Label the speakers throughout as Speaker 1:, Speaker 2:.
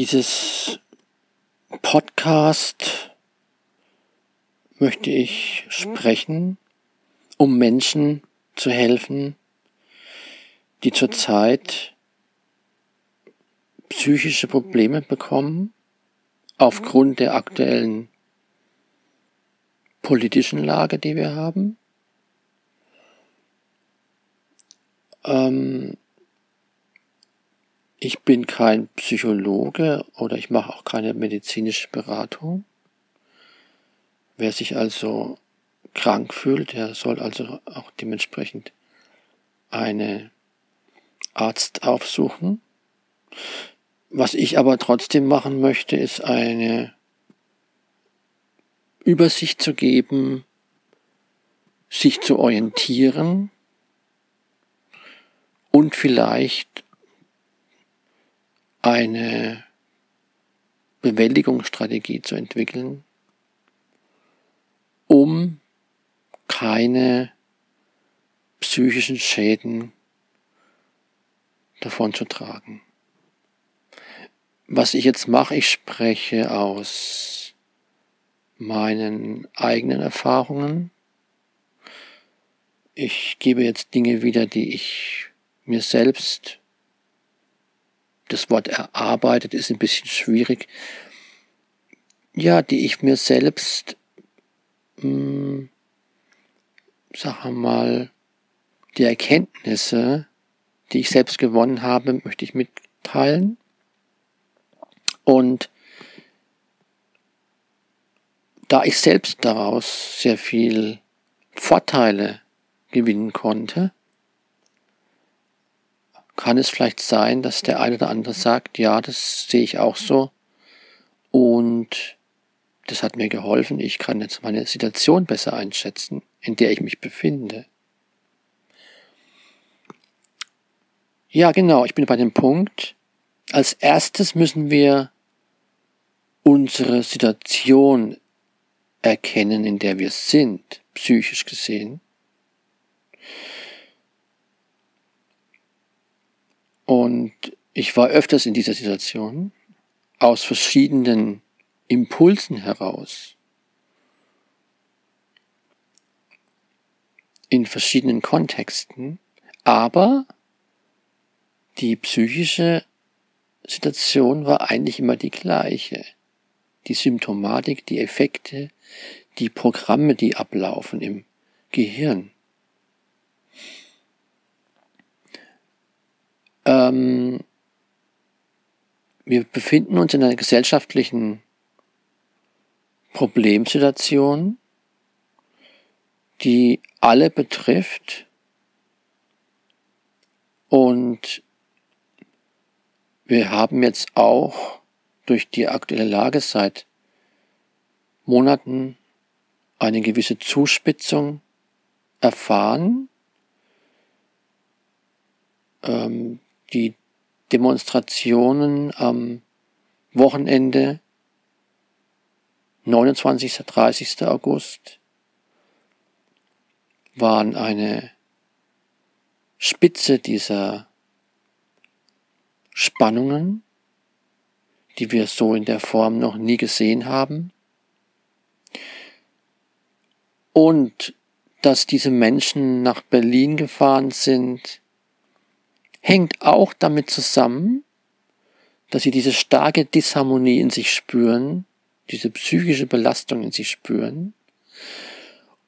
Speaker 1: Dieses Podcast möchte ich sprechen, um Menschen zu helfen, die zurzeit psychische Probleme bekommen aufgrund der aktuellen politischen Lage, die wir haben. Ähm, ich bin kein Psychologe oder ich mache auch keine medizinische Beratung. Wer sich also krank fühlt, der soll also auch dementsprechend eine Arzt aufsuchen. Was ich aber trotzdem machen möchte, ist eine Übersicht zu geben, sich zu orientieren und vielleicht eine Bewältigungsstrategie zu entwickeln, um keine psychischen Schäden davon zu tragen. Was ich jetzt mache, ich spreche aus meinen eigenen Erfahrungen. Ich gebe jetzt Dinge wieder, die ich mir selbst das Wort erarbeitet ist ein bisschen schwierig. Ja, die ich mir selbst, mh, hm, sag mal, die Erkenntnisse, die ich selbst gewonnen habe, möchte ich mitteilen. Und da ich selbst daraus sehr viel Vorteile gewinnen konnte, kann es vielleicht sein, dass der eine oder andere sagt, ja, das sehe ich auch so. Und das hat mir geholfen. Ich kann jetzt meine Situation besser einschätzen, in der ich mich befinde. Ja, genau, ich bin bei dem Punkt. Als erstes müssen wir unsere Situation erkennen, in der wir sind, psychisch gesehen. Und ich war öfters in dieser Situation, aus verschiedenen Impulsen heraus, in verschiedenen Kontexten, aber die psychische Situation war eigentlich immer die gleiche. Die Symptomatik, die Effekte, die Programme, die ablaufen im Gehirn. Ähm, wir befinden uns in einer gesellschaftlichen Problemsituation, die alle betrifft und wir haben jetzt auch durch die aktuelle Lage seit Monaten eine gewisse Zuspitzung erfahren. Ähm, die Demonstrationen am Wochenende 29. 30. August waren eine Spitze dieser Spannungen, die wir so in der Form noch nie gesehen haben. Und dass diese Menschen nach Berlin gefahren sind, hängt auch damit zusammen, dass sie diese starke Disharmonie in sich spüren, diese psychische Belastung in sich spüren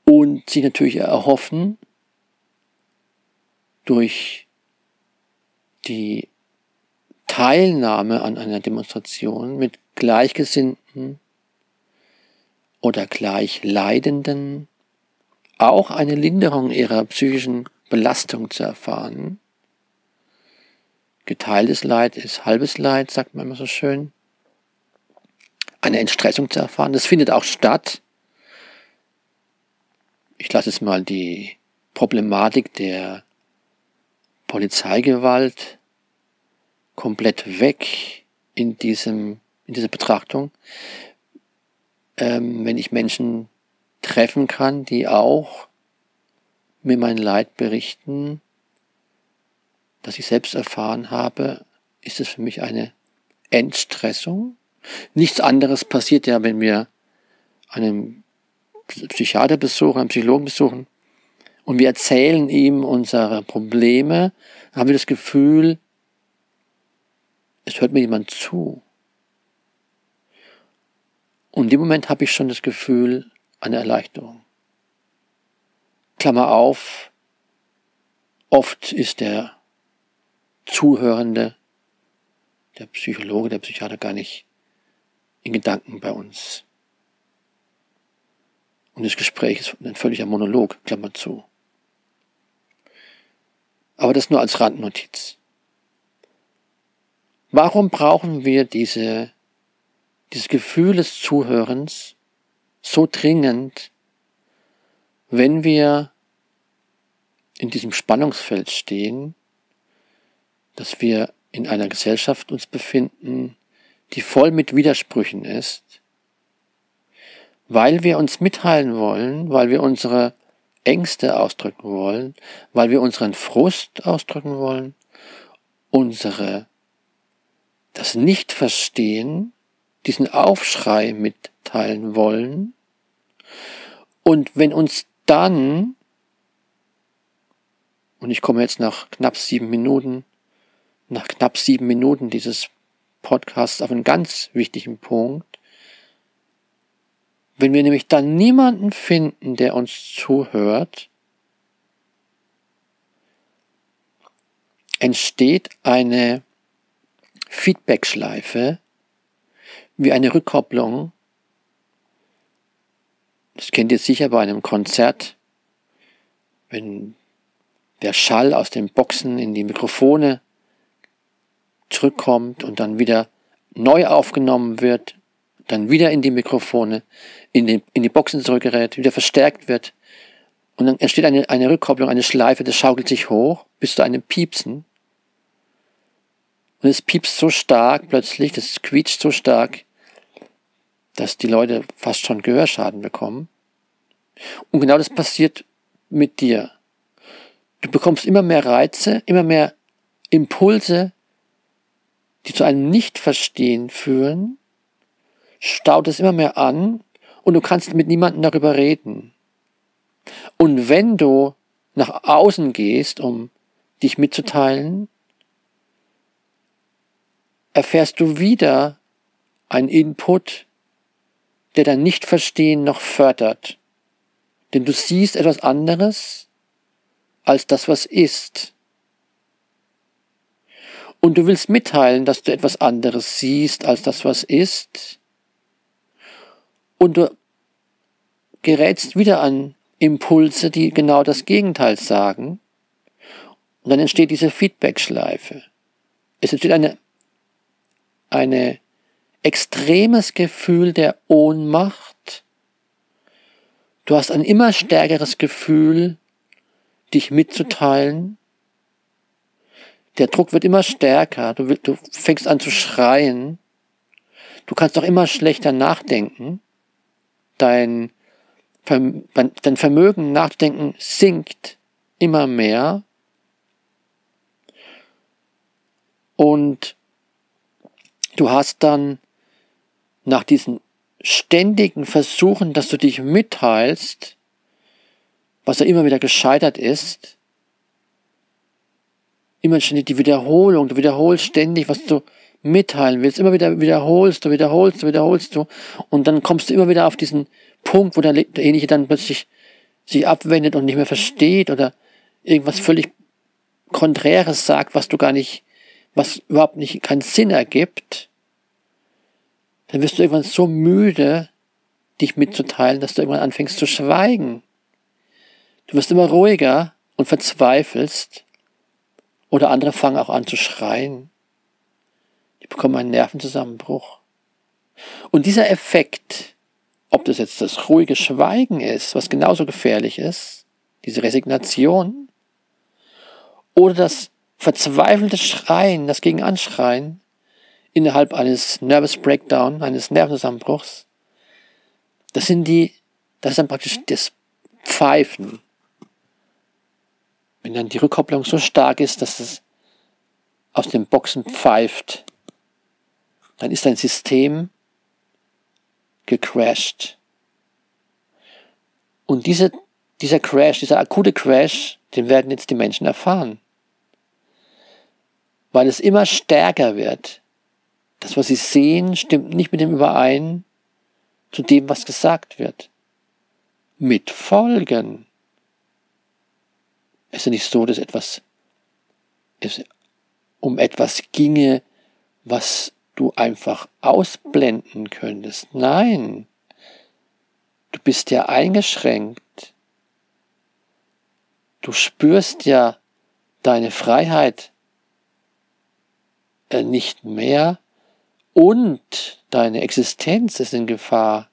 Speaker 1: und sie natürlich erhoffen, durch die Teilnahme an einer Demonstration mit Gleichgesinnten oder Gleichleidenden auch eine Linderung ihrer psychischen Belastung zu erfahren Geteiltes Leid ist halbes Leid, sagt man immer so schön. Eine Entstressung zu erfahren. Das findet auch statt. Ich lasse jetzt mal die Problematik der Polizeigewalt komplett weg in diesem, in dieser Betrachtung. Ähm, wenn ich Menschen treffen kann, die auch mir mein Leid berichten, das ich selbst erfahren habe, ist es für mich eine Entstressung. Nichts anderes passiert ja, wenn wir einen Psychiater besuchen, einen Psychologen besuchen und wir erzählen ihm unsere Probleme, haben wir das Gefühl, es hört mir jemand zu. Und dem Moment habe ich schon das Gefühl einer Erleichterung. Klammer auf, oft ist der Zuhörende, der Psychologe, der Psychiater gar nicht in Gedanken bei uns. Und das Gespräch ist ein völliger Monolog, Klammer zu. Aber das nur als Randnotiz. Warum brauchen wir diese, dieses Gefühl des Zuhörens so dringend, wenn wir in diesem Spannungsfeld stehen, dass wir in einer Gesellschaft uns befinden, die voll mit Widersprüchen ist, weil wir uns mitteilen wollen, weil wir unsere Ängste ausdrücken wollen, weil wir unseren Frust ausdrücken wollen, unsere das Nicht-Verstehen, diesen Aufschrei mitteilen wollen. Und wenn uns dann, und ich komme jetzt nach knapp sieben Minuten, nach knapp sieben Minuten dieses Podcasts auf einen ganz wichtigen Punkt, wenn wir nämlich dann niemanden finden, der uns zuhört, entsteht eine Feedbackschleife wie eine Rückkopplung. Das kennt ihr sicher bei einem Konzert, wenn der Schall aus den Boxen in die Mikrofone zurückkommt und dann wieder neu aufgenommen wird, dann wieder in die Mikrofone, in die, in die Boxen zurückgerät, wieder verstärkt wird. Und dann entsteht eine, eine Rückkopplung, eine Schleife, das schaukelt sich hoch bis zu einem Piepsen. Und es piepst so stark plötzlich, das quietscht so stark, dass die Leute fast schon Gehörschaden bekommen. Und genau das passiert mit dir. Du bekommst immer mehr Reize, immer mehr Impulse, die zu einem Nichtverstehen führen, staut es immer mehr an und du kannst mit niemandem darüber reden. Und wenn du nach außen gehst, um dich mitzuteilen, erfährst du wieder einen Input, der dein Nichtverstehen noch fördert. Denn du siehst etwas anderes als das, was ist. Und du willst mitteilen, dass du etwas anderes siehst als das, was ist. Und du gerätst wieder an Impulse, die genau das Gegenteil sagen. Und dann entsteht diese Feedback-Schleife. Es entsteht eine eine extremes Gefühl der Ohnmacht. Du hast ein immer stärkeres Gefühl, dich mitzuteilen. Der Druck wird immer stärker. Du, du fängst an zu schreien. Du kannst auch immer schlechter nachdenken. Dein, dein Vermögen nachzudenken sinkt immer mehr. Und Du hast dann nach diesen ständigen Versuchen, dass du dich mitteilst, was ja immer wieder gescheitert ist, immer ständig die Wiederholung, du wiederholst ständig, was du mitteilen willst, immer wieder wiederholst du, wiederholst du, wiederholst du. Und dann kommst du immer wieder auf diesen Punkt, wo der, derjenige dann plötzlich sich abwendet und nicht mehr versteht oder irgendwas völlig Konträres sagt, was du gar nicht was überhaupt nicht keinen Sinn ergibt, dann wirst du irgendwann so müde, dich mitzuteilen, dass du irgendwann anfängst zu schweigen. Du wirst immer ruhiger und verzweifelst oder andere fangen auch an zu schreien. Die bekommen einen Nervenzusammenbruch. Und dieser Effekt, ob das jetzt das ruhige Schweigen ist, was genauso gefährlich ist, diese Resignation, oder das verzweifelte Schreien, das gegen Anschreien innerhalb eines Nervous Breakdown, eines Nervenzusammenbruchs, das sind die, das ist dann praktisch das Pfeifen. Wenn dann die Rückkopplung so stark ist, dass es aus den Boxen pfeift, dann ist dein System gecrashed. Und diese, dieser Crash, dieser akute Crash, den werden jetzt die Menschen erfahren. Weil es immer stärker wird. Das, was sie sehen, stimmt nicht mit dem überein zu dem, was gesagt wird. Mit Folgen. Es ist nicht so, dass etwas, es um etwas ginge, was du einfach ausblenden könntest. Nein, du bist ja eingeschränkt. Du spürst ja deine Freiheit äh, nicht mehr und deine Existenz ist in Gefahr.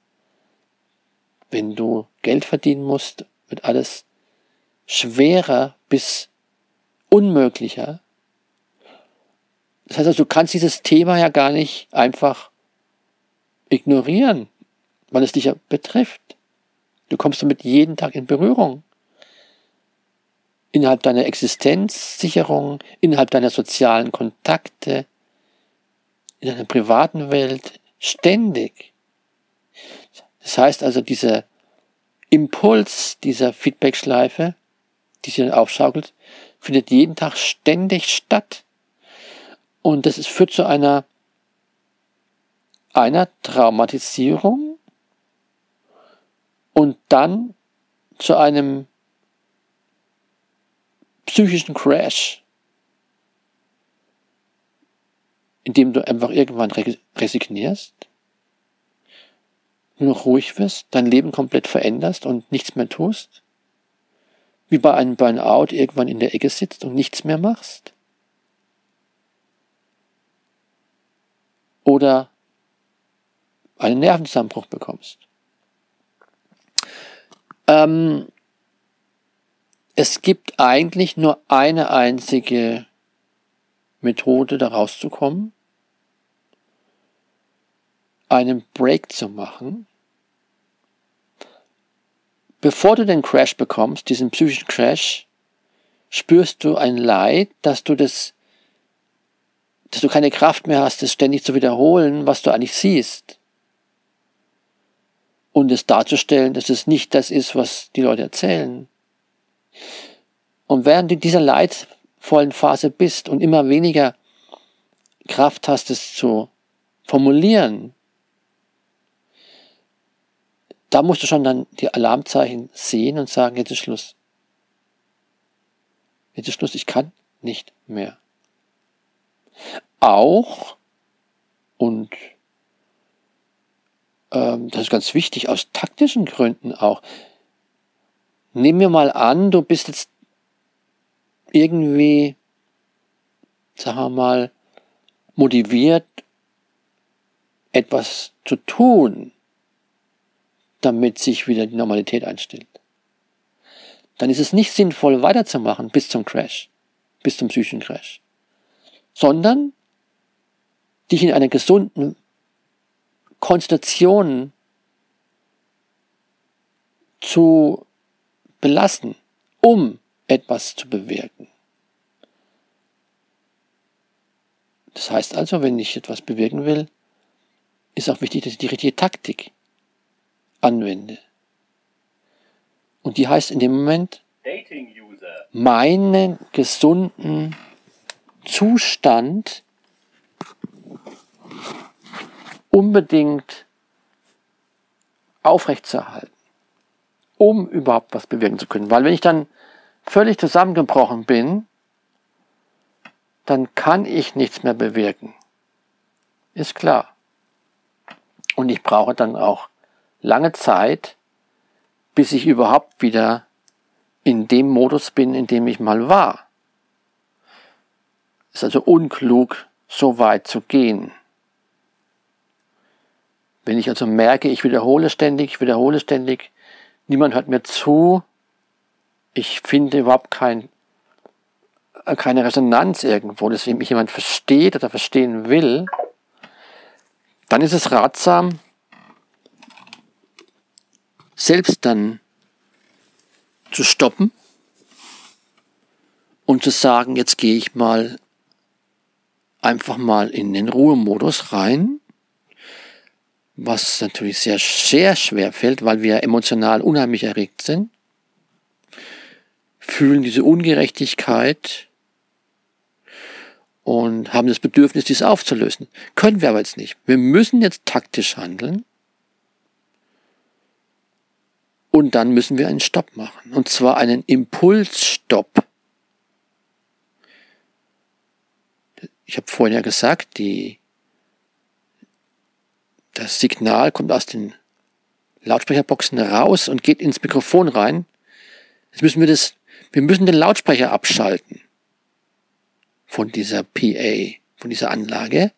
Speaker 1: Wenn du Geld verdienen musst, wird alles schwerer bis unmöglicher. Das heißt also, du kannst dieses Thema ja gar nicht einfach ignorieren, weil es dich ja betrifft. Du kommst damit jeden Tag in Berührung. Innerhalb deiner Existenzsicherung, innerhalb deiner sozialen Kontakte, in deiner privaten Welt, ständig. Das heißt also, dieser Impuls dieser Feedbackschleife, die sich dann aufschaukelt, findet jeden Tag ständig statt. Und das ist, führt zu einer, einer Traumatisierung und dann zu einem psychischen Crash, in dem du einfach irgendwann resignierst, nur ruhig wirst, dein Leben komplett veränderst und nichts mehr tust, wie bei einem Burnout irgendwann in der Ecke sitzt und nichts mehr machst. oder einen Nervenzusammenbruch bekommst. Ähm, es gibt eigentlich nur eine einzige Methode, da rauszukommen, einen Break zu machen. Bevor du den Crash bekommst, diesen psychischen Crash, spürst du ein Leid, dass du das dass du keine Kraft mehr hast, es ständig zu wiederholen, was du eigentlich siehst. Und es darzustellen, dass es nicht das ist, was die Leute erzählen. Und während du in dieser leidvollen Phase bist und immer weniger Kraft hast, es zu formulieren, da musst du schon dann die Alarmzeichen sehen und sagen, jetzt ist Schluss. Jetzt ist Schluss, ich kann nicht mehr. Auch, und ähm, das ist ganz wichtig, aus taktischen Gründen auch, nehmen wir mal an, du bist jetzt irgendwie, sagen wir mal, motiviert, etwas zu tun, damit sich wieder die Normalität einstellt. Dann ist es nicht sinnvoll, weiterzumachen bis zum Crash, bis zum psychischen Crash sondern dich in einer gesunden Konstellation zu belassen, um etwas zu bewirken. Das heißt also, wenn ich etwas bewirken will, ist auch wichtig, dass ich die richtige Taktik anwende. Und die heißt in dem Moment, meinen gesunden Zustand unbedingt aufrechtzuerhalten, um überhaupt was bewirken zu können. Weil wenn ich dann völlig zusammengebrochen bin, dann kann ich nichts mehr bewirken. Ist klar. Und ich brauche dann auch lange Zeit, bis ich überhaupt wieder in dem Modus bin, in dem ich mal war. Ist also unklug, so weit zu gehen. Wenn ich also merke, ich wiederhole ständig, ich wiederhole ständig, niemand hört mir zu, ich finde überhaupt kein, keine Resonanz irgendwo, dass mich jemand versteht oder verstehen will, dann ist es ratsam, selbst dann zu stoppen und zu sagen, jetzt gehe ich mal einfach mal in den Ruhemodus rein was natürlich sehr, sehr schwer fällt, weil wir emotional unheimlich erregt sind, fühlen diese Ungerechtigkeit und haben das Bedürfnis, dies aufzulösen. Können wir aber jetzt nicht. Wir müssen jetzt taktisch handeln und dann müssen wir einen Stopp machen. Und zwar einen Impulsstopp. Ich habe vorhin ja gesagt, die das Signal kommt aus den Lautsprecherboxen raus und geht ins Mikrofon rein. Jetzt müssen wir das, wir müssen den Lautsprecher abschalten von dieser PA, von dieser Anlage,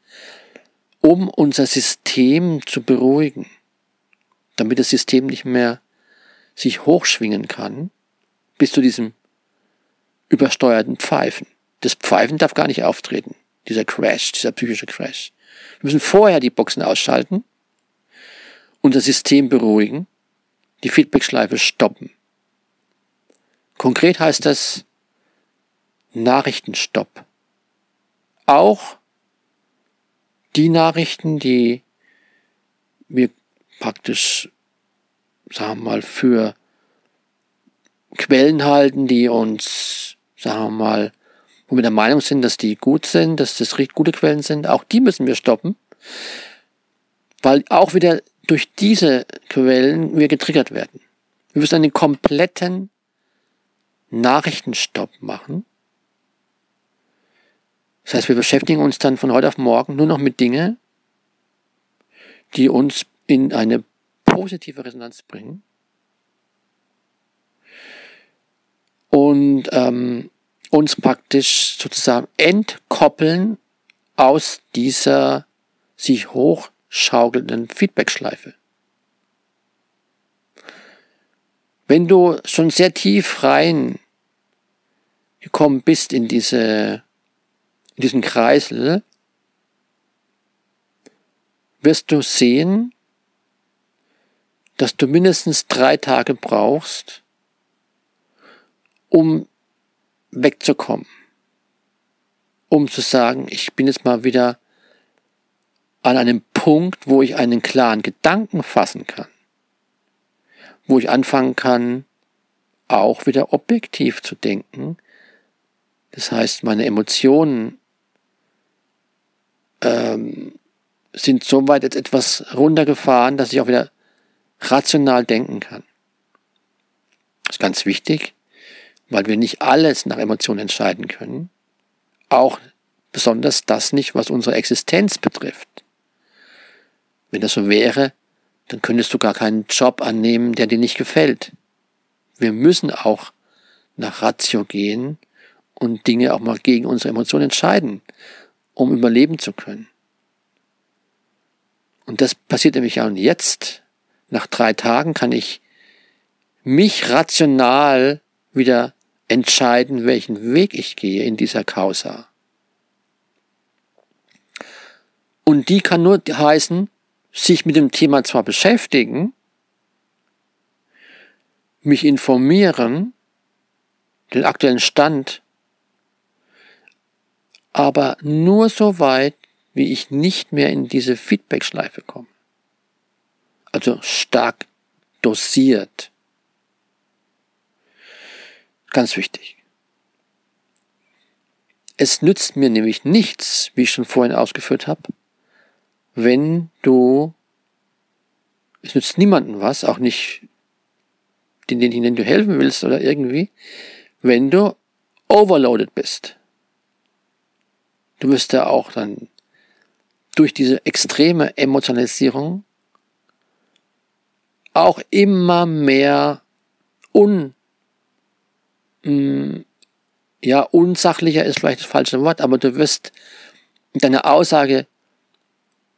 Speaker 1: um unser System zu beruhigen, damit das System nicht mehr sich hochschwingen kann bis zu diesem übersteuerten Pfeifen. Das Pfeifen darf gar nicht auftreten, dieser Crash, dieser psychische Crash. Wir müssen vorher die Boxen ausschalten, unser System beruhigen, die Feedbackschleife stoppen. Konkret heißt das Nachrichtenstopp. Auch die Nachrichten, die wir praktisch, sagen wir mal, für Quellen halten, die uns, sagen wir mal, wo wir der Meinung sind, dass die gut sind, dass das gute Quellen sind, auch die müssen wir stoppen, weil auch wieder durch diese Quellen wir getriggert werden. Wir müssen einen kompletten Nachrichtenstopp machen. Das heißt, wir beschäftigen uns dann von heute auf morgen nur noch mit Dingen, die uns in eine positive Resonanz bringen. Und ähm, uns praktisch sozusagen entkoppeln aus dieser sich hochschaukelnden Feedbackschleife. Wenn du schon sehr tief rein gekommen bist in diese, in diesen Kreisel, wirst du sehen, dass du mindestens drei Tage brauchst, um wegzukommen. Um zu sagen, ich bin jetzt mal wieder an einem Punkt, wo ich einen klaren Gedanken fassen kann. Wo ich anfangen kann, auch wieder objektiv zu denken. Das heißt, meine Emotionen ähm, sind so weit jetzt etwas runtergefahren, dass ich auch wieder rational denken kann. Das ist ganz wichtig, weil wir nicht alles nach Emotionen entscheiden können, auch besonders das nicht, was unsere Existenz betrifft. Wenn das so wäre, dann könntest du gar keinen Job annehmen, der dir nicht gefällt. Wir müssen auch nach Ratio gehen und Dinge auch mal gegen unsere Emotionen entscheiden, um überleben zu können. Und das passiert nämlich auch jetzt. Nach drei Tagen kann ich mich rational wieder entscheiden, welchen Weg ich gehe in dieser Causa. Und die kann nur heißen, sich mit dem Thema zwar beschäftigen, mich informieren, den aktuellen Stand, aber nur so weit, wie ich nicht mehr in diese Feedback-Schleife komme. Also stark dosiert. Ganz wichtig. Es nützt mir nämlich nichts, wie ich schon vorhin ausgeführt habe, wenn du, es nützt niemandem was, auch nicht denjenigen, denen du helfen willst oder irgendwie, wenn du overloaded bist. Du wirst ja auch dann durch diese extreme Emotionalisierung auch immer mehr un Mm, ja, unsachlicher ist vielleicht das falsche Wort, aber du wirst deine Aussage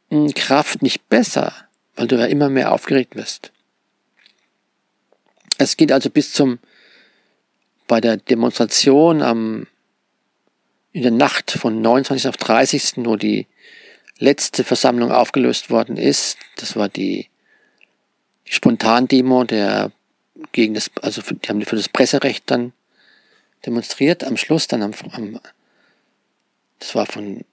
Speaker 1: mm, Kraft nicht besser, weil du ja immer mehr aufgeregt wirst. Es geht also bis zum, bei der Demonstration am, in der Nacht von 29. auf 30., wo die letzte Versammlung aufgelöst worden ist, das war die, die Spontandemo der gegen das, also die haben für das Presserecht dann demonstriert am Schluss dann am, am das war von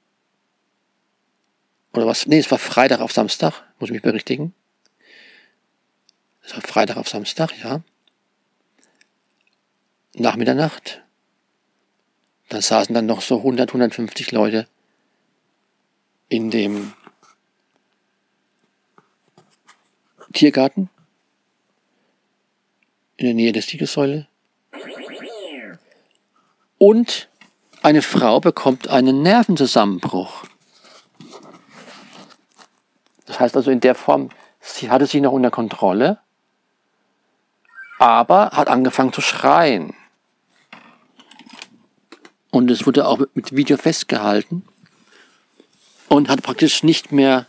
Speaker 1: oder was, nee, es war Freitag auf Samstag, muss ich mich berichtigen. Es war Freitag auf Samstag, ja. Nach Mitternacht. Da saßen dann noch so 100, 150 Leute in dem Tiergarten in der Nähe der Siegessäule. Und eine Frau bekommt einen Nervenzusammenbruch. Das heißt also in der Form, sie hatte sich noch unter Kontrolle, aber hat angefangen zu schreien. Und es wurde auch mit Video festgehalten und hat praktisch nicht mehr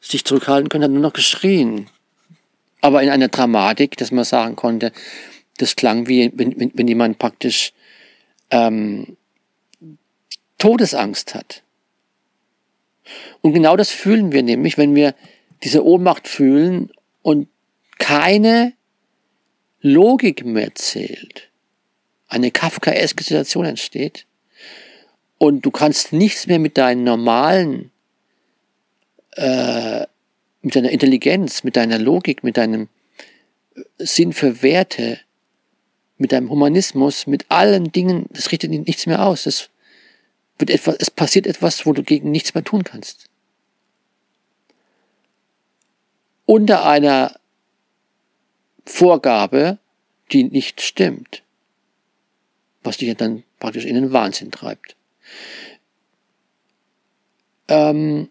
Speaker 1: sich zurückhalten können, hat nur noch geschrien. Aber in einer Dramatik, dass man sagen konnte, das klang wie, wenn, wenn, jemand praktisch ähm, Todesangst hat. Und genau das fühlen wir nämlich, wenn wir diese Ohnmacht fühlen und keine Logik mehr zählt. Eine kafkaeske Situation entsteht und du kannst nichts mehr mit deinen normalen, äh, mit deiner Intelligenz, mit deiner Logik, mit deinem Sinn für Werte, mit deinem Humanismus, mit allen Dingen, das richtet nichts mehr aus. Es, wird etwas, es passiert etwas, wo du gegen nichts mehr tun kannst. Unter einer Vorgabe, die nicht stimmt, was dich dann praktisch in den Wahnsinn treibt. Ähm,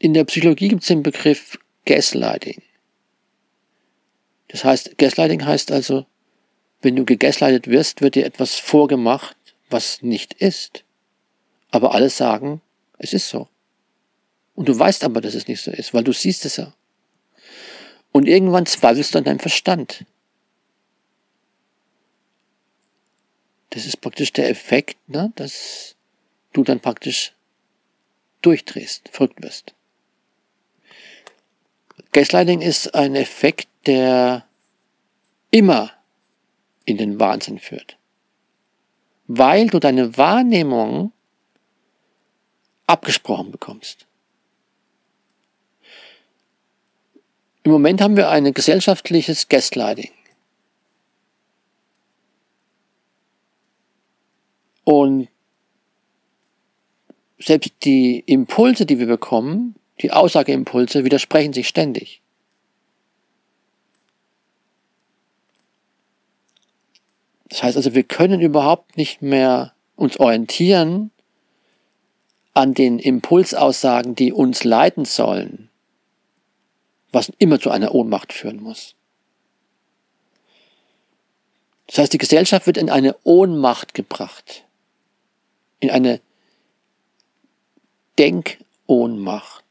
Speaker 1: in der Psychologie gibt es den Begriff Gaslighting. Das heißt, Gaslighting heißt also, wenn du gegaslightet wirst, wird dir etwas vorgemacht, was nicht ist. Aber alle sagen, es ist so. Und du weißt aber, dass es nicht so ist, weil du siehst es ja. Und irgendwann zweifelst du an deinem Verstand. Das ist praktisch der Effekt, ne, dass du dann praktisch durchdrehst, verrückt wirst. Gaslighting ist ein Effekt, der immer in den Wahnsinn führt. Weil du deine Wahrnehmung abgesprochen bekommst. Im Moment haben wir ein gesellschaftliches Gaslighting. Und selbst die Impulse, die wir bekommen, die Aussageimpulse widersprechen sich ständig. Das heißt also, wir können überhaupt nicht mehr uns orientieren an den Impulsaussagen, die uns leiten sollen, was immer zu einer Ohnmacht führen muss. Das heißt, die Gesellschaft wird in eine Ohnmacht gebracht, in eine Denkohnmacht.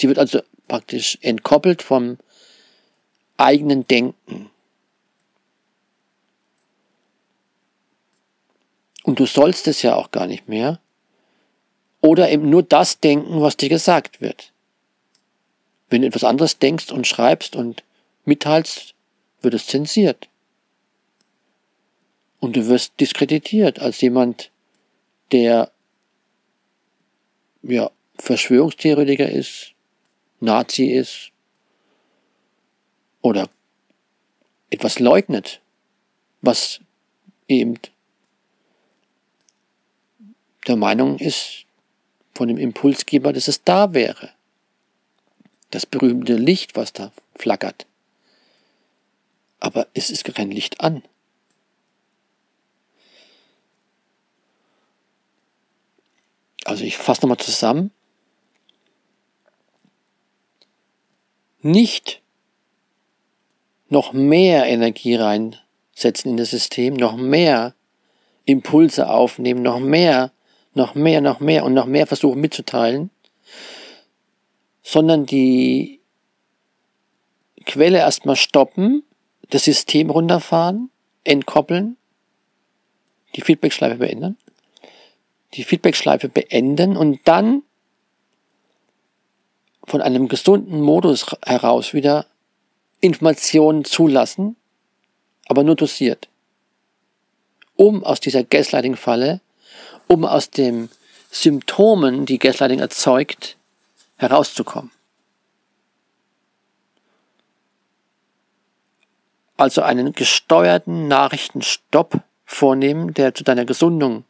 Speaker 1: Sie wird also praktisch entkoppelt vom eigenen Denken. Und du sollst es ja auch gar nicht mehr. Oder eben nur das denken, was dir gesagt wird. Wenn du etwas anderes denkst und schreibst und mitteilst, wird es zensiert. Und du wirst diskreditiert als jemand, der ja, Verschwörungstheoretiker ist, Nazi ist oder etwas leugnet, was eben der Meinung ist von dem Impulsgeber, dass es da wäre. Das berühmte Licht, was da flackert. Aber es ist kein Licht an. Also ich fasse nochmal zusammen. Nicht noch mehr Energie reinsetzen in das System, noch mehr Impulse aufnehmen, noch mehr noch mehr, noch mehr und noch mehr versuchen mitzuteilen, sondern die Quelle erstmal stoppen, das System runterfahren, entkoppeln, die Feedbackschleife beenden, die Feedbackschleife beenden und dann von einem gesunden Modus heraus wieder Informationen zulassen, aber nur dosiert, um aus dieser Gaslighting-Falle um aus den Symptomen, die Gaslighting erzeugt, herauszukommen. Also einen gesteuerten Nachrichtenstopp vornehmen, der zu deiner Gesundung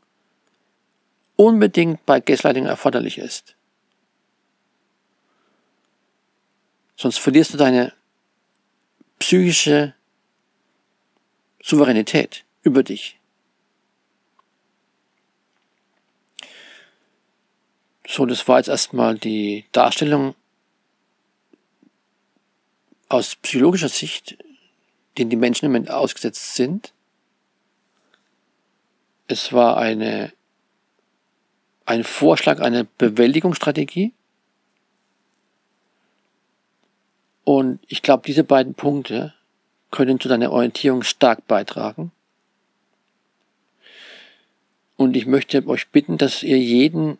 Speaker 1: unbedingt bei Gaslighting erforderlich ist. Sonst verlierst du deine psychische Souveränität über dich. So, das war jetzt erstmal die Darstellung aus psychologischer Sicht, den die Menschen im Moment ausgesetzt sind. Es war eine, ein Vorschlag einer Bewältigungsstrategie. Und ich glaube, diese beiden Punkte können zu deiner Orientierung stark beitragen. Und ich möchte euch bitten, dass ihr jeden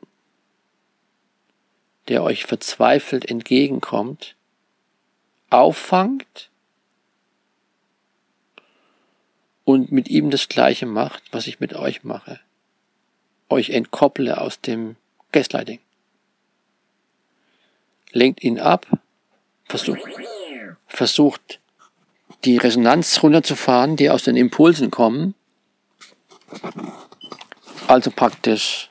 Speaker 1: der euch verzweifelt entgegenkommt, auffangt und mit ihm das Gleiche macht, was ich mit euch mache. Euch entkopple aus dem Gaslighting. Lenkt ihn ab, versucht, versucht die Resonanz runterzufahren, die aus den Impulsen kommen. Also praktisch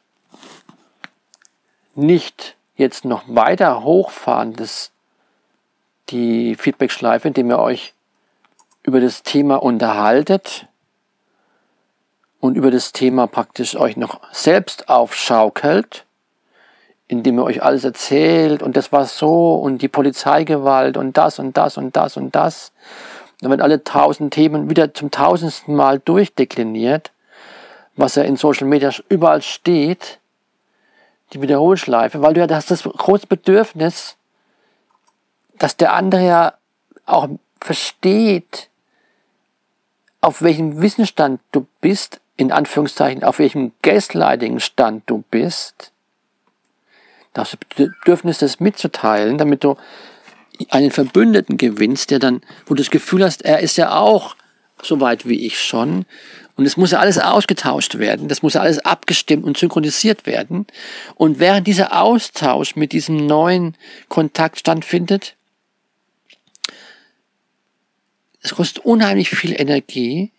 Speaker 1: nicht jetzt noch weiter hochfahren, das, die Feedback-Schleife, indem ihr euch über das Thema unterhaltet und über das Thema praktisch euch noch selbst aufschaukelt, indem ihr euch alles erzählt und das war so und die Polizeigewalt und das und das und das und das. Dann werden alle tausend Themen wieder zum tausendsten Mal durchdekliniert, was ja in Social Media überall steht die Wiederholschleife, weil du ja hast das große Bedürfnis, dass der andere ja auch versteht, auf welchem Wissensstand du bist, in Anführungszeichen, auf welchem Gaslighting-Stand du bist. Da hast du Bedürfnis, das mitzuteilen, damit du einen Verbündeten gewinnst, der dann, wo du das Gefühl hast, er ist ja auch so weit wie ich schon und es muss ja alles ausgetauscht werden, das muss ja alles abgestimmt und synchronisiert werden. Und während dieser Austausch mit diesem neuen Kontakt stattfindet, es kostet unheimlich viel Energie.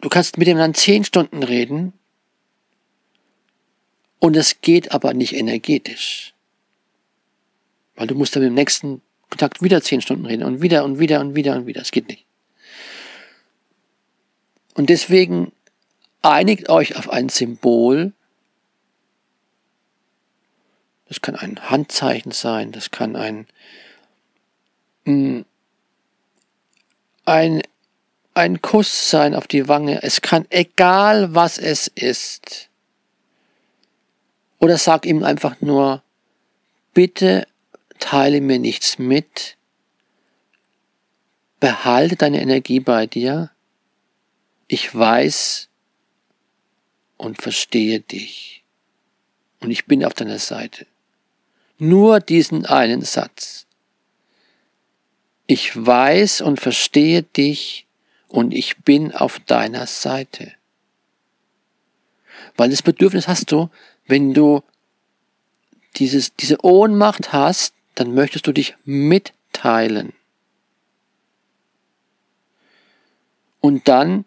Speaker 1: Du kannst mit ihm dann zehn Stunden reden und es geht aber nicht energetisch. Weil du musst dann dem nächsten Kontakt wieder zehn Stunden reden und wieder und wieder und wieder und wieder. Es geht nicht. Und deswegen einigt euch auf ein Symbol. Das kann ein Handzeichen sein, das kann ein, ein, ein Kuss sein auf die Wange. Es kann egal was es ist. Oder sag ihm einfach nur, bitte teile mir nichts mit. Behalte deine Energie bei dir ich weiß und verstehe dich. Und ich bin auf deiner Seite. Nur diesen einen Satz. Ich weiß und verstehe dich und ich bin auf deiner Seite. Weil das Bedürfnis hast du, wenn du dieses, diese Ohnmacht hast, dann möchtest du dich mitteilen. Und dann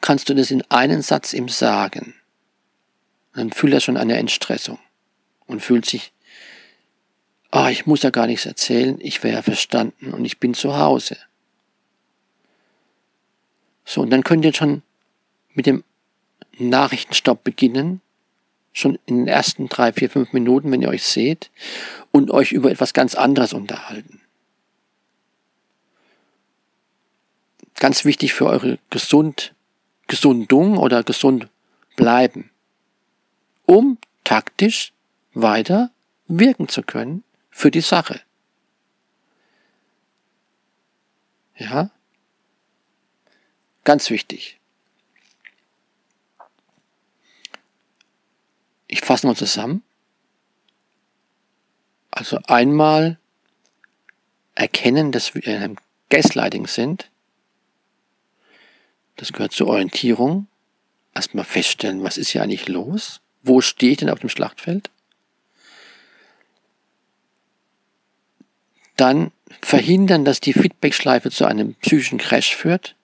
Speaker 1: kannst du das in einen Satz ihm sagen. Dann fühlt er schon eine Entstressung und fühlt sich, ah, oh, ich muss ja gar nichts erzählen, ich wäre ja verstanden und ich bin zu Hause. So, und dann könnt ihr schon mit dem Nachrichtenstopp beginnen, schon in den ersten drei, vier, fünf Minuten, wenn ihr euch seht, und euch über etwas ganz anderes unterhalten. Ganz wichtig für eure Gesund Gesundung oder gesund bleiben, um taktisch weiter wirken zu können für die Sache. Ja? Ganz wichtig. Ich fasse mal zusammen. Also einmal erkennen, dass wir in einem Gaslighting sind, das gehört zur Orientierung. Erstmal feststellen, was ist hier eigentlich los? Wo stehe ich denn auf dem Schlachtfeld? Dann verhindern, dass die Feedbackschleife zu einem psychischen Crash führt,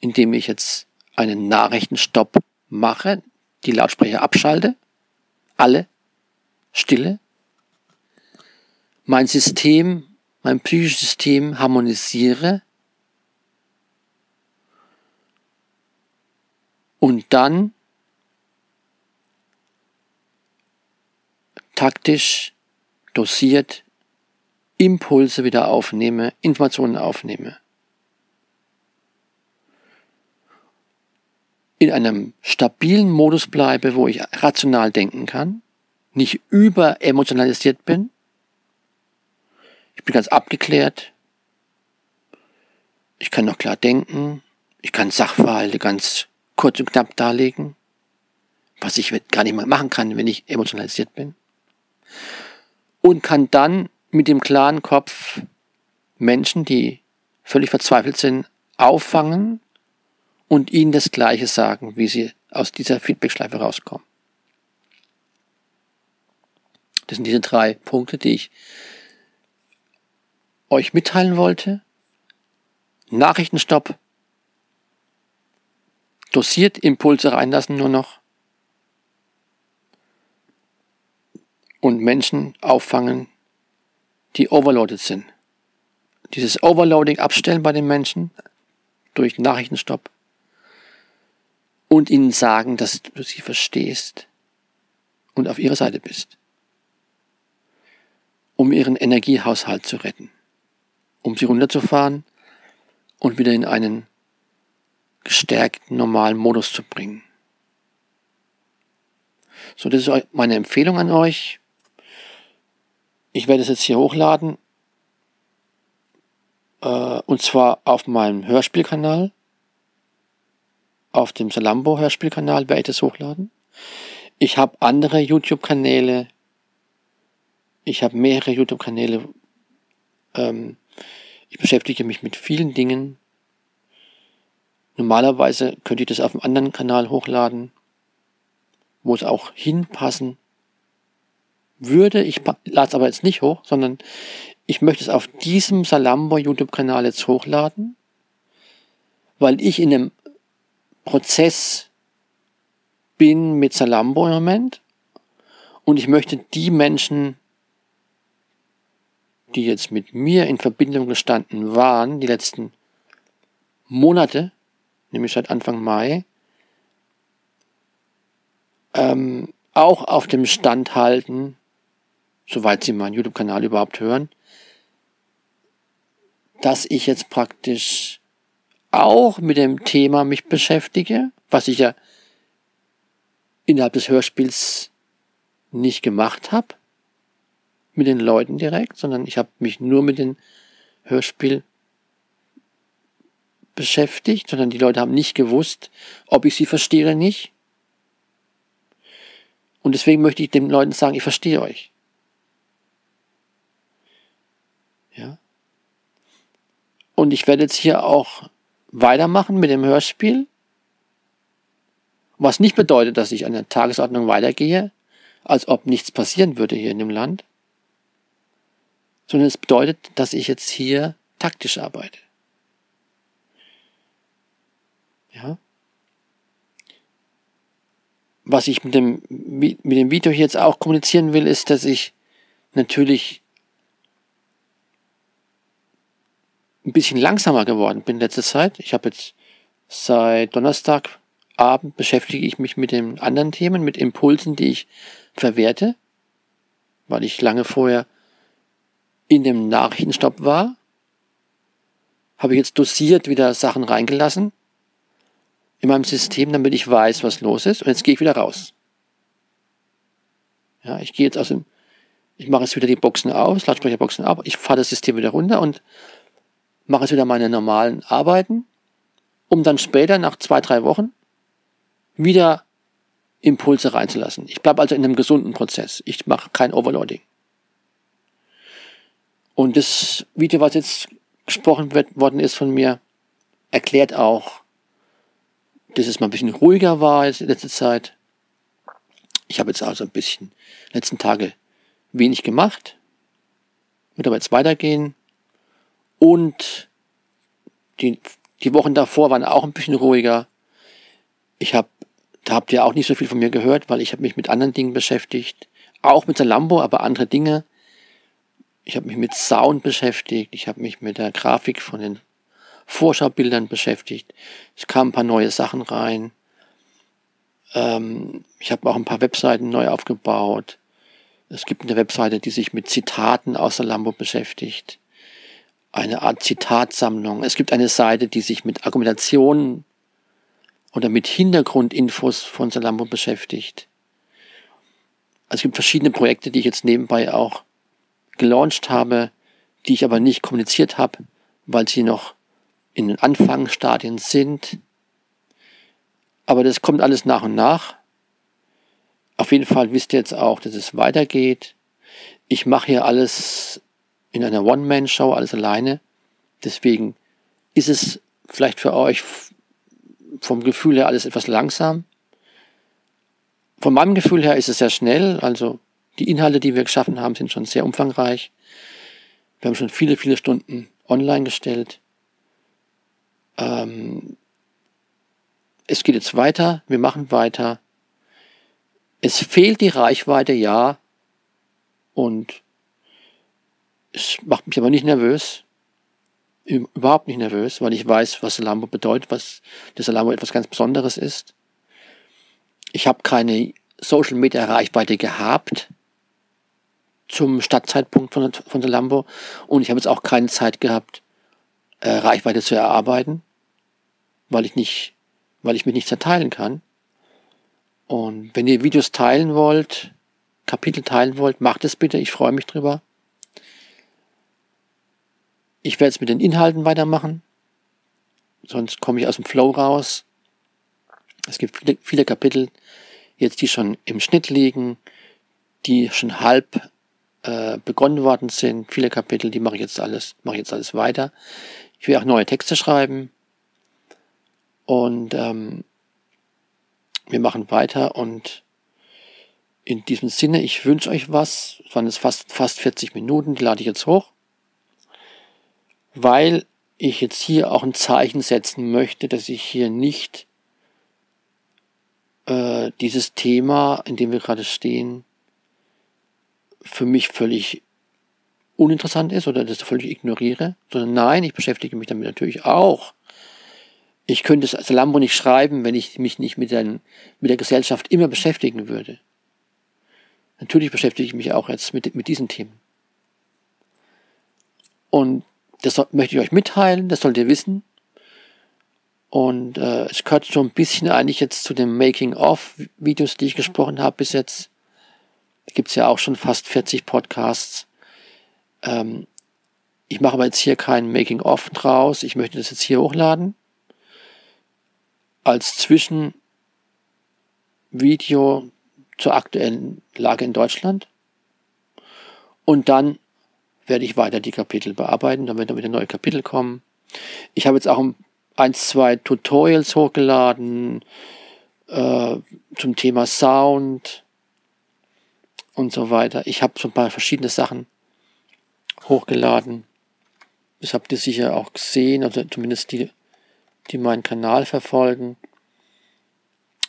Speaker 1: indem ich jetzt einen Nachrichtenstopp mache, die Lautsprecher abschalte, alle, Stille, mein System, mein psychisches System harmonisiere und dann taktisch dosiert Impulse wieder aufnehme, Informationen aufnehme. In einem stabilen Modus bleibe, wo ich rational denken kann, nicht überemotionalisiert bin. Ich bin ganz abgeklärt. Ich kann noch klar denken. Ich kann Sachverhalte ganz kurz und knapp darlegen, was ich gar nicht mehr machen kann, wenn ich emotionalisiert bin. Und kann dann mit dem klaren Kopf Menschen, die völlig verzweifelt sind, auffangen und ihnen das Gleiche sagen, wie sie aus dieser Feedbackschleife rauskommen. Das sind diese drei Punkte, die ich euch mitteilen wollte. Nachrichtenstopp. Dosiert Impulse reinlassen nur noch. Und Menschen auffangen, die overloaded sind. Dieses Overloading abstellen bei den Menschen durch Nachrichtenstopp und ihnen sagen, dass du sie verstehst und auf ihrer Seite bist, um ihren Energiehaushalt zu retten, um sie runterzufahren und wieder in einen gestärkten normalen Modus zu bringen. So, das ist meine Empfehlung an euch. Ich werde es jetzt hier hochladen. Äh, und zwar auf meinem Hörspielkanal. Auf dem Salambo Hörspielkanal werde ich das hochladen. Ich habe andere YouTube-Kanäle. Ich habe mehrere YouTube-Kanäle. Ähm, ich beschäftige mich mit vielen Dingen. Normalerweise könnte ich das auf einem anderen Kanal hochladen, wo es auch hinpassen würde. Ich lade es aber jetzt nicht hoch, sondern ich möchte es auf diesem Salambo YouTube-Kanal jetzt hochladen, weil ich in einem Prozess bin mit Salambo im Moment. Und ich möchte die Menschen, die jetzt mit mir in Verbindung gestanden waren, die letzten Monate, nämlich seit Anfang Mai, ähm, auch auf dem Stand halten, soweit Sie meinen YouTube-Kanal überhaupt hören, dass ich jetzt praktisch auch mit dem Thema mich beschäftige, was ich ja innerhalb des Hörspiels nicht gemacht habe, mit den Leuten direkt, sondern ich habe mich nur mit dem Hörspiel beschäftigt, sondern die Leute haben nicht gewusst, ob ich sie verstehe oder nicht. Und deswegen möchte ich den Leuten sagen, ich verstehe euch. Ja. Und ich werde jetzt hier auch weitermachen mit dem Hörspiel. Was nicht bedeutet, dass ich an der Tagesordnung weitergehe, als ob nichts passieren würde hier in dem Land, sondern es bedeutet, dass ich jetzt hier taktisch arbeite. Ja. Was ich mit dem, mit dem Video jetzt auch kommunizieren will, ist, dass ich natürlich ein bisschen langsamer geworden bin in letzter Zeit. Ich habe jetzt seit Donnerstagabend beschäftige ich mich mit den anderen Themen, mit Impulsen, die ich verwerte, weil ich lange vorher in dem Nachrichtenstopp war. Habe ich jetzt dosiert wieder Sachen reingelassen in meinem System, damit ich weiß, was los ist. Und jetzt gehe ich wieder raus. Ja, ich gehe jetzt aus dem, ich mache jetzt wieder die Boxen aus, Lautsprecherboxen ab, ich fahre das System wieder runter und mache jetzt wieder meine normalen Arbeiten, um dann später, nach zwei, drei Wochen, wieder Impulse reinzulassen. Ich bleibe also in einem gesunden Prozess. Ich mache kein Overloading. Und das Video, was jetzt gesprochen wird, worden ist von mir, erklärt auch, dass es mal ein bisschen ruhiger war jetzt in letzter Zeit. Ich habe jetzt also ein bisschen letzten Tage wenig gemacht. Wird aber jetzt weitergehen. Und die, die Wochen davor waren auch ein bisschen ruhiger. Ich habe, da habt ihr auch nicht so viel von mir gehört, weil ich habe mich mit anderen Dingen beschäftigt. Auch mit der Lambo, aber andere Dinge. Ich habe mich mit Sound beschäftigt. Ich habe mich mit der Grafik von den Vorschaubildern beschäftigt. Es kamen ein paar neue Sachen rein. Ähm, ich habe auch ein paar Webseiten neu aufgebaut. Es gibt eine Webseite, die sich mit Zitaten aus der Lambo beschäftigt. Eine Art Zitatsammlung. Es gibt eine Seite, die sich mit Argumentationen oder mit Hintergrundinfos von Salambo beschäftigt. Also es gibt verschiedene Projekte, die ich jetzt nebenbei auch gelauncht habe, die ich aber nicht kommuniziert habe, weil sie noch in den Anfangsstadien sind. Aber das kommt alles nach und nach. Auf jeden Fall wisst ihr jetzt auch, dass es weitergeht. Ich mache hier alles in einer One-Man-Show, alles alleine. Deswegen ist es vielleicht für euch vom Gefühl her alles etwas langsam. Von meinem Gefühl her ist es sehr schnell. Also die Inhalte, die wir geschaffen haben, sind schon sehr umfangreich. Wir haben schon viele, viele Stunden online gestellt. Ähm, es geht jetzt weiter, wir machen weiter. Es fehlt die Reichweite, ja. Und es macht mich aber nicht nervös. Überhaupt nicht nervös, weil ich weiß, was Salambo bedeutet, was das Salambo etwas ganz Besonderes ist. Ich habe keine Social Media Reichweite gehabt zum Startzeitpunkt von, von Salambo und ich habe jetzt auch keine Zeit gehabt, äh, Reichweite zu erarbeiten, weil ich nicht, weil ich mich nicht zerteilen kann. Und wenn ihr Videos teilen wollt, Kapitel teilen wollt, macht es bitte. Ich freue mich drüber. Ich werde jetzt mit den Inhalten weitermachen. Sonst komme ich aus dem Flow raus. Es gibt viele, viele Kapitel, jetzt die schon im Schnitt liegen, die schon halb äh, begonnen worden sind. Viele Kapitel, die mache ich jetzt alles, mache ich jetzt alles weiter. Ich will auch neue Texte schreiben. Und ähm, wir machen weiter und in diesem Sinne, ich wünsche euch was. Es waren jetzt fast, fast 40 Minuten, die lade ich jetzt hoch. Weil ich jetzt hier auch ein Zeichen setzen möchte, dass ich hier nicht äh, dieses Thema, in dem wir gerade stehen, für mich völlig uninteressant ist oder das völlig ignoriere, sondern nein, ich beschäftige mich damit natürlich auch. Ich könnte Salambo nicht schreiben, wenn ich mich nicht mit, den, mit der Gesellschaft immer beschäftigen würde. Natürlich beschäftige ich mich auch jetzt mit, mit diesen Themen. Und das möchte ich euch mitteilen, das sollt ihr wissen. Und äh, es gehört so ein bisschen eigentlich jetzt zu den Making-of-Videos, die ich gesprochen habe bis jetzt. Gibt es ja auch schon fast 40 Podcasts. Ähm, ich mache aber jetzt hier kein Making-of draus. Ich möchte das jetzt hier hochladen. Als Zwischenvideo zur aktuellen Lage in Deutschland. Und dann werde ich weiter die Kapitel bearbeiten, dann werden wieder neue Kapitel kommen. Ich habe jetzt auch ein, zwei Tutorials hochgeladen äh, zum Thema Sound und so weiter. Ich habe so ein paar verschiedene Sachen hochgeladen. Das habt ihr sicher auch gesehen, also zumindest die, die meinen Kanal verfolgen.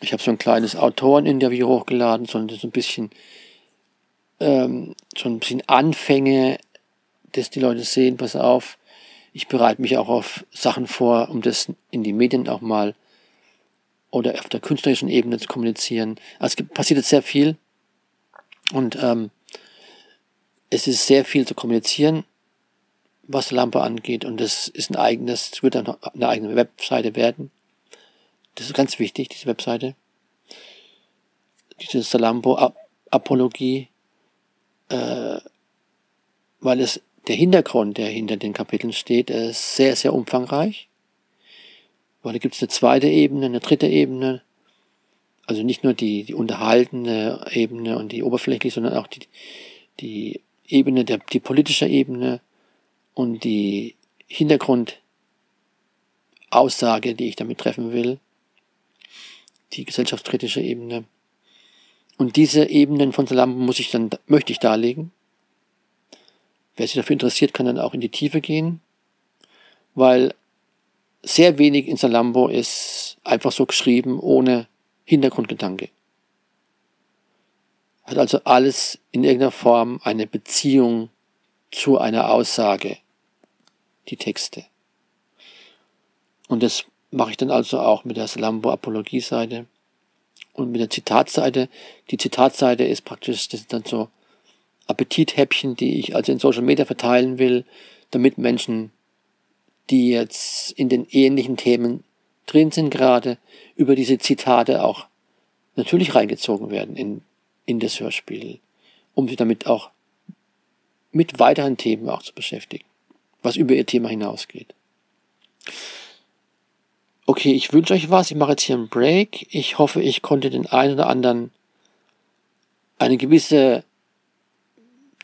Speaker 1: Ich habe so ein kleines Autoreninterview hochgeladen, so ein bisschen, ähm, so ein bisschen Anfänge, dass die Leute sehen, pass auf, ich bereite mich auch auf Sachen vor, um das in die Medien auch mal oder auf der künstlerischen Ebene zu kommunizieren. Also es gibt, passiert jetzt sehr viel und ähm, es ist sehr viel zu kommunizieren, was die Lampe angeht und das ist ein eigenes, es wird dann eine eigene Webseite werden. Das ist ganz wichtig, diese Webseite. Diese Salambo-Apologie, äh, weil es der Hintergrund, der hinter den Kapiteln steht, ist sehr, sehr umfangreich. Weil da gibt es eine zweite Ebene, eine dritte Ebene. Also nicht nur die, die unterhaltende Ebene und die oberflächliche, sondern auch die, die Ebene, der, die politische Ebene und die Hintergrundaussage, die ich damit treffen will die gesellschaftskritische Ebene. Und diese Ebenen von Salambo muss ich dann, möchte ich darlegen. Wer sich dafür interessiert, kann dann auch in die Tiefe gehen, weil sehr wenig in Salambo ist einfach so geschrieben, ohne Hintergrundgedanke. Hat also alles in irgendeiner Form eine Beziehung zu einer Aussage, die Texte. Und das mache ich dann also auch mit der Salambo-Apologie-Seite und mit der Zitatseite. Die Zitatseite ist praktisch, das sind dann so Appetithäppchen, die ich also in Social Media verteilen will, damit Menschen, die jetzt in den ähnlichen Themen drin sind gerade, über diese Zitate auch natürlich reingezogen werden in, in das Hörspiel, um sich damit auch mit weiteren Themen auch zu beschäftigen, was über ihr Thema hinausgeht. Okay, ich wünsche euch was. Ich mache jetzt hier einen Break. Ich hoffe, ich konnte den einen oder anderen eine gewisse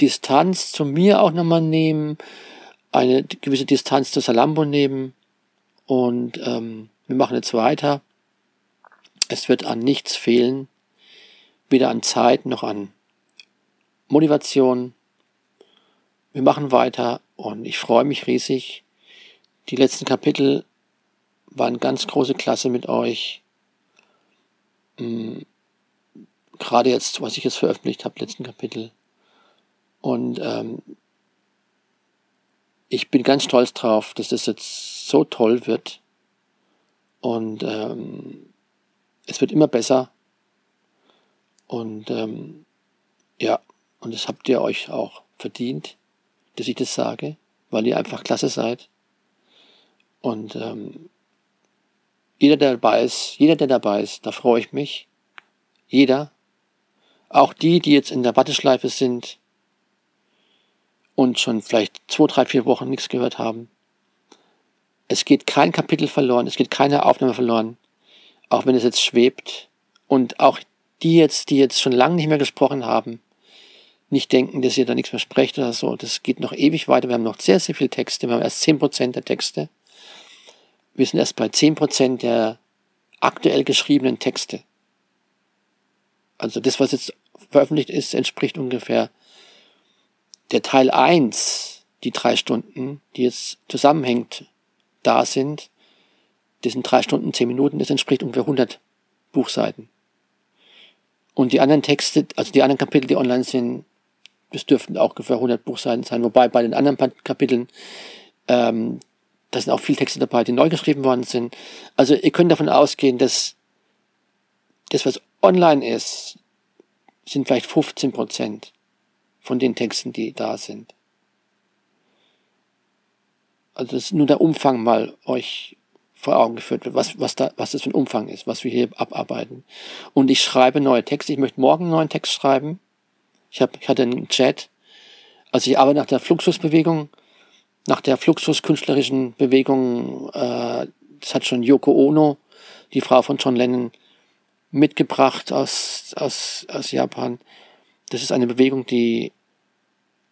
Speaker 1: Distanz zu mir auch nochmal nehmen, eine gewisse Distanz zu Salambo nehmen und ähm, wir machen jetzt weiter. Es wird an nichts fehlen, weder an Zeit noch an Motivation. Wir machen weiter und ich freue mich riesig. Die letzten Kapitel waren ganz große Klasse mit euch. Hm, gerade jetzt, was ich jetzt veröffentlicht habe, letzten Kapitel. Und ähm, ich bin ganz stolz drauf, dass das jetzt so toll wird. Und ähm, es wird immer besser. Und ähm, ja, und das habt ihr euch auch verdient, dass ich das sage, weil ihr einfach klasse seid. Und ähm, jeder, der dabei ist, jeder, der dabei ist, da freue ich mich. Jeder. Auch die, die jetzt in der Warteschleife sind, und schon vielleicht zwei, drei, vier Wochen nichts gehört haben. Es geht kein Kapitel verloren, es geht keine Aufnahme verloren, auch wenn es jetzt schwebt. Und auch die jetzt, die jetzt schon lange nicht mehr gesprochen haben, nicht denken, dass ihr da nichts mehr sprecht oder so. Das geht noch ewig weiter. Wir haben noch sehr, sehr viele Texte. Wir haben erst zehn Prozent der Texte. Wir sind erst bei zehn Prozent der aktuell geschriebenen Texte. Also das, was jetzt veröffentlicht ist, entspricht ungefähr der Teil 1, die drei Stunden, die jetzt zusammenhängt, da sind, das sind drei Stunden, zehn Minuten, das entspricht ungefähr 100 Buchseiten. Und die anderen Texte, also die anderen Kapitel, die online sind, das dürften auch ungefähr 100 Buchseiten sein. Wobei bei den anderen Kapiteln, ähm, da sind auch viele Texte dabei, die neu geschrieben worden sind. Also ihr könnt davon ausgehen, dass das, was online ist, sind vielleicht 15 Prozent von den Texten, die da sind. Also das ist nur der Umfang mal euch vor Augen geführt wird, was, was, da, was das für ein Umfang ist, was wir hier abarbeiten. Und ich schreibe neue Texte. Ich möchte morgen einen neuen Text schreiben. Ich, hab, ich hatte einen Chat. Also ich arbeite nach der Fluxusbewegung, nach der Fluxus-künstlerischen Bewegung. Äh, das hat schon Yoko Ono, die Frau von John Lennon, mitgebracht aus, aus, aus Japan. Das ist eine Bewegung, die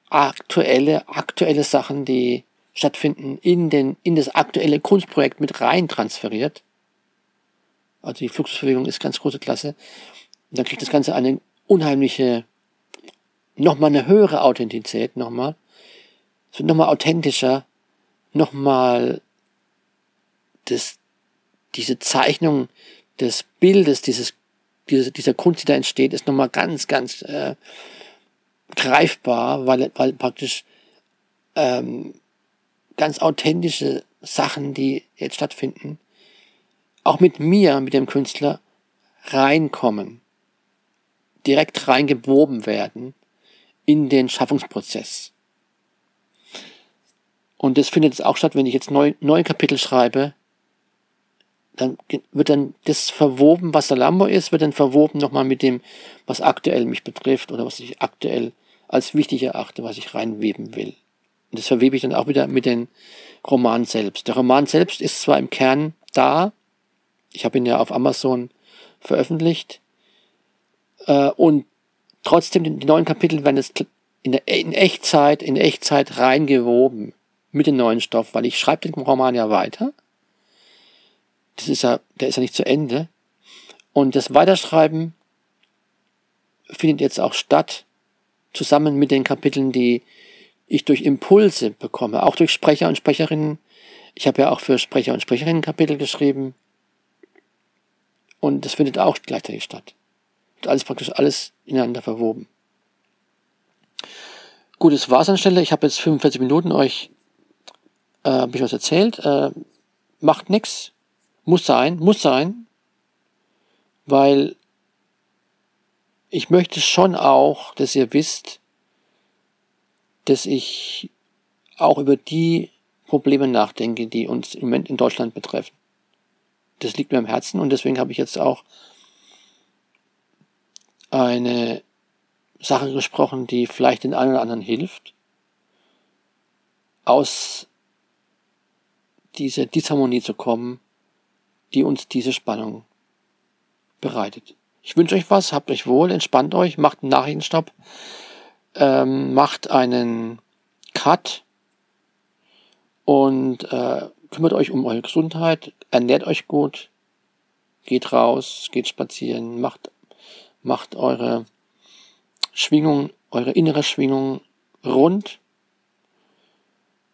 Speaker 1: aktuelle, aktuelle Sachen, die stattfinden, in, den, in das aktuelle Kunstprojekt mit rein transferiert. Also die Fluxusbewegung ist ganz große Klasse. Und dann kriegt das Ganze eine unheimliche, nochmal eine höhere Authentizität, nochmal. Es wird nochmal authentischer, nochmal das, diese Zeichnung des Bildes, dieses diese, dieser Kunst, die da entsteht, ist nochmal ganz, ganz äh, greifbar, weil, weil praktisch ähm, ganz authentische Sachen, die jetzt stattfinden, auch mit mir, mit dem Künstler, reinkommen, direkt reingewoben werden in den Schaffungsprozess. Und das findet jetzt auch statt, wenn ich jetzt neu, neue Kapitel schreibe, dann wird dann das verwoben, was der Lambo ist, wird dann verwoben nochmal mit dem, was aktuell mich betrifft oder was ich aktuell als wichtig erachte, was ich reinweben will. Und das verwebe ich dann auch wieder mit dem Roman selbst. Der Roman selbst ist zwar im Kern da, ich habe ihn ja auf Amazon veröffentlicht, äh, und trotzdem die neuen Kapitel werden jetzt in, der, in Echtzeit, in Echtzeit reingewoben mit dem neuen Stoff, weil ich schreibe den Roman ja weiter das ist ja, der ist ja nicht zu Ende. Und das Weiterschreiben findet jetzt auch statt, zusammen mit den Kapiteln, die ich durch Impulse bekomme, auch durch Sprecher und Sprecherinnen. Ich habe ja auch für Sprecher und Sprecherinnen Kapitel geschrieben. Und das findet auch gleichzeitig statt. Und alles praktisch alles ineinander verwoben. Gut, das war's an der Stelle. Ich habe jetzt 45 Minuten euch äh, ein bisschen was erzählt. Äh, macht nix. Muss sein, muss sein. Weil ich möchte schon auch, dass ihr wisst, dass ich auch über die Probleme nachdenke, die uns im Moment in Deutschland betreffen. Das liegt mir am Herzen und deswegen habe ich jetzt auch eine Sache gesprochen, die vielleicht den einen oder anderen hilft, aus dieser Disharmonie zu kommen, die uns diese Spannung bereitet. Ich wünsche euch was, habt euch wohl, entspannt euch, macht einen Nachrichtenstopp, ähm, macht einen Cut und äh, kümmert euch um eure Gesundheit, ernährt euch gut, geht raus, geht spazieren, macht, macht eure Schwingung, eure innere Schwingung rund,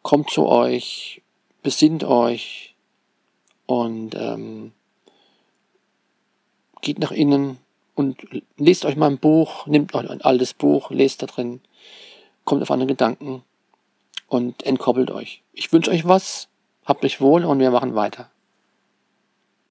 Speaker 1: kommt zu euch, besinnt euch und ähm, geht nach innen und lest euch mal ein Buch, nehmt euch ein altes Buch, lest da drin, kommt auf andere Gedanken und entkoppelt euch. Ich wünsche euch was, habt euch wohl und wir machen weiter.